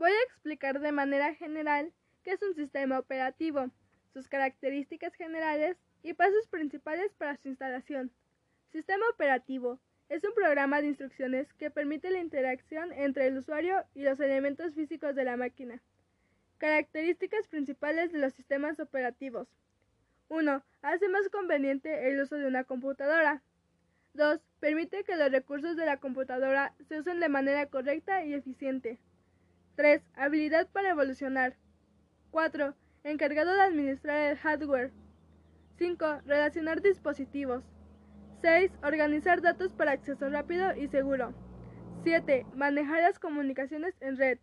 Voy a explicar de manera general qué es un sistema operativo, sus características generales y pasos principales para su instalación. Sistema operativo es un programa de instrucciones que permite la interacción entre el usuario y los elementos físicos de la máquina. Características principales de los sistemas operativos. 1. Hace más conveniente el uso de una computadora. 2. Permite que los recursos de la computadora se usen de manera correcta y eficiente. 3. Habilidad para evolucionar. 4. Encargado de administrar el hardware. 5. Relacionar dispositivos. 6. Organizar datos para acceso rápido y seguro. 7. Manejar las comunicaciones en red.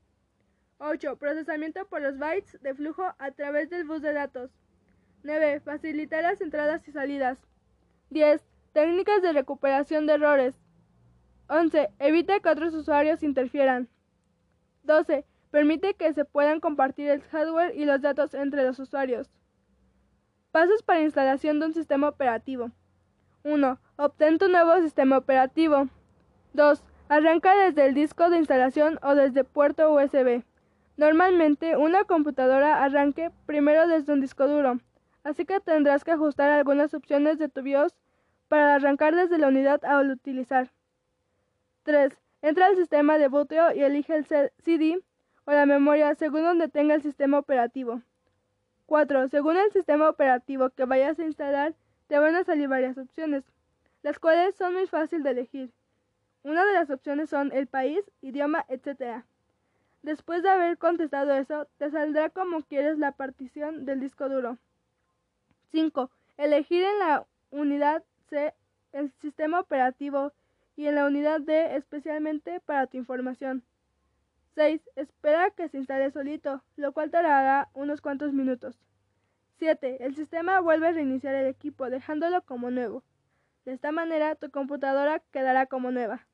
8. Procesamiento por los bytes de flujo a través del bus de datos. 9. Facilitar las entradas y salidas. 10. Técnicas de recuperación de errores. 11. Evita que otros usuarios interfieran. 12. Permite que se puedan compartir el hardware y los datos entre los usuarios. Pasos para instalación de un sistema operativo. 1. Obtén tu nuevo sistema operativo. 2. Arranca desde el disco de instalación o desde puerto USB. Normalmente, una computadora arranque primero desde un disco duro, así que tendrás que ajustar algunas opciones de tu BIOS para arrancar desde la unidad al utilizar. 3. Entra al sistema de booteo y elige el CD o la memoria según donde tenga el sistema operativo. 4. Según el sistema operativo que vayas a instalar, te van a salir varias opciones, las cuales son muy fáciles de elegir. Una de las opciones son el país, idioma, etc. Después de haber contestado eso, te saldrá como quieres la partición del disco duro. 5. Elegir en la unidad C el sistema operativo y en la unidad D especialmente para tu información. 6. Espera que se instale solito, lo cual tardará unos cuantos minutos. 7. El sistema vuelve a reiniciar el equipo dejándolo como nuevo. De esta manera tu computadora quedará como nueva.